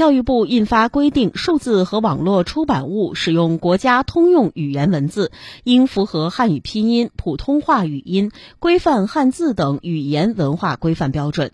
教育部印发规定数字和网络出版物使用国家通用语言文字应符合汉语拼音普通话语音规范汉字等语言文化规范标准。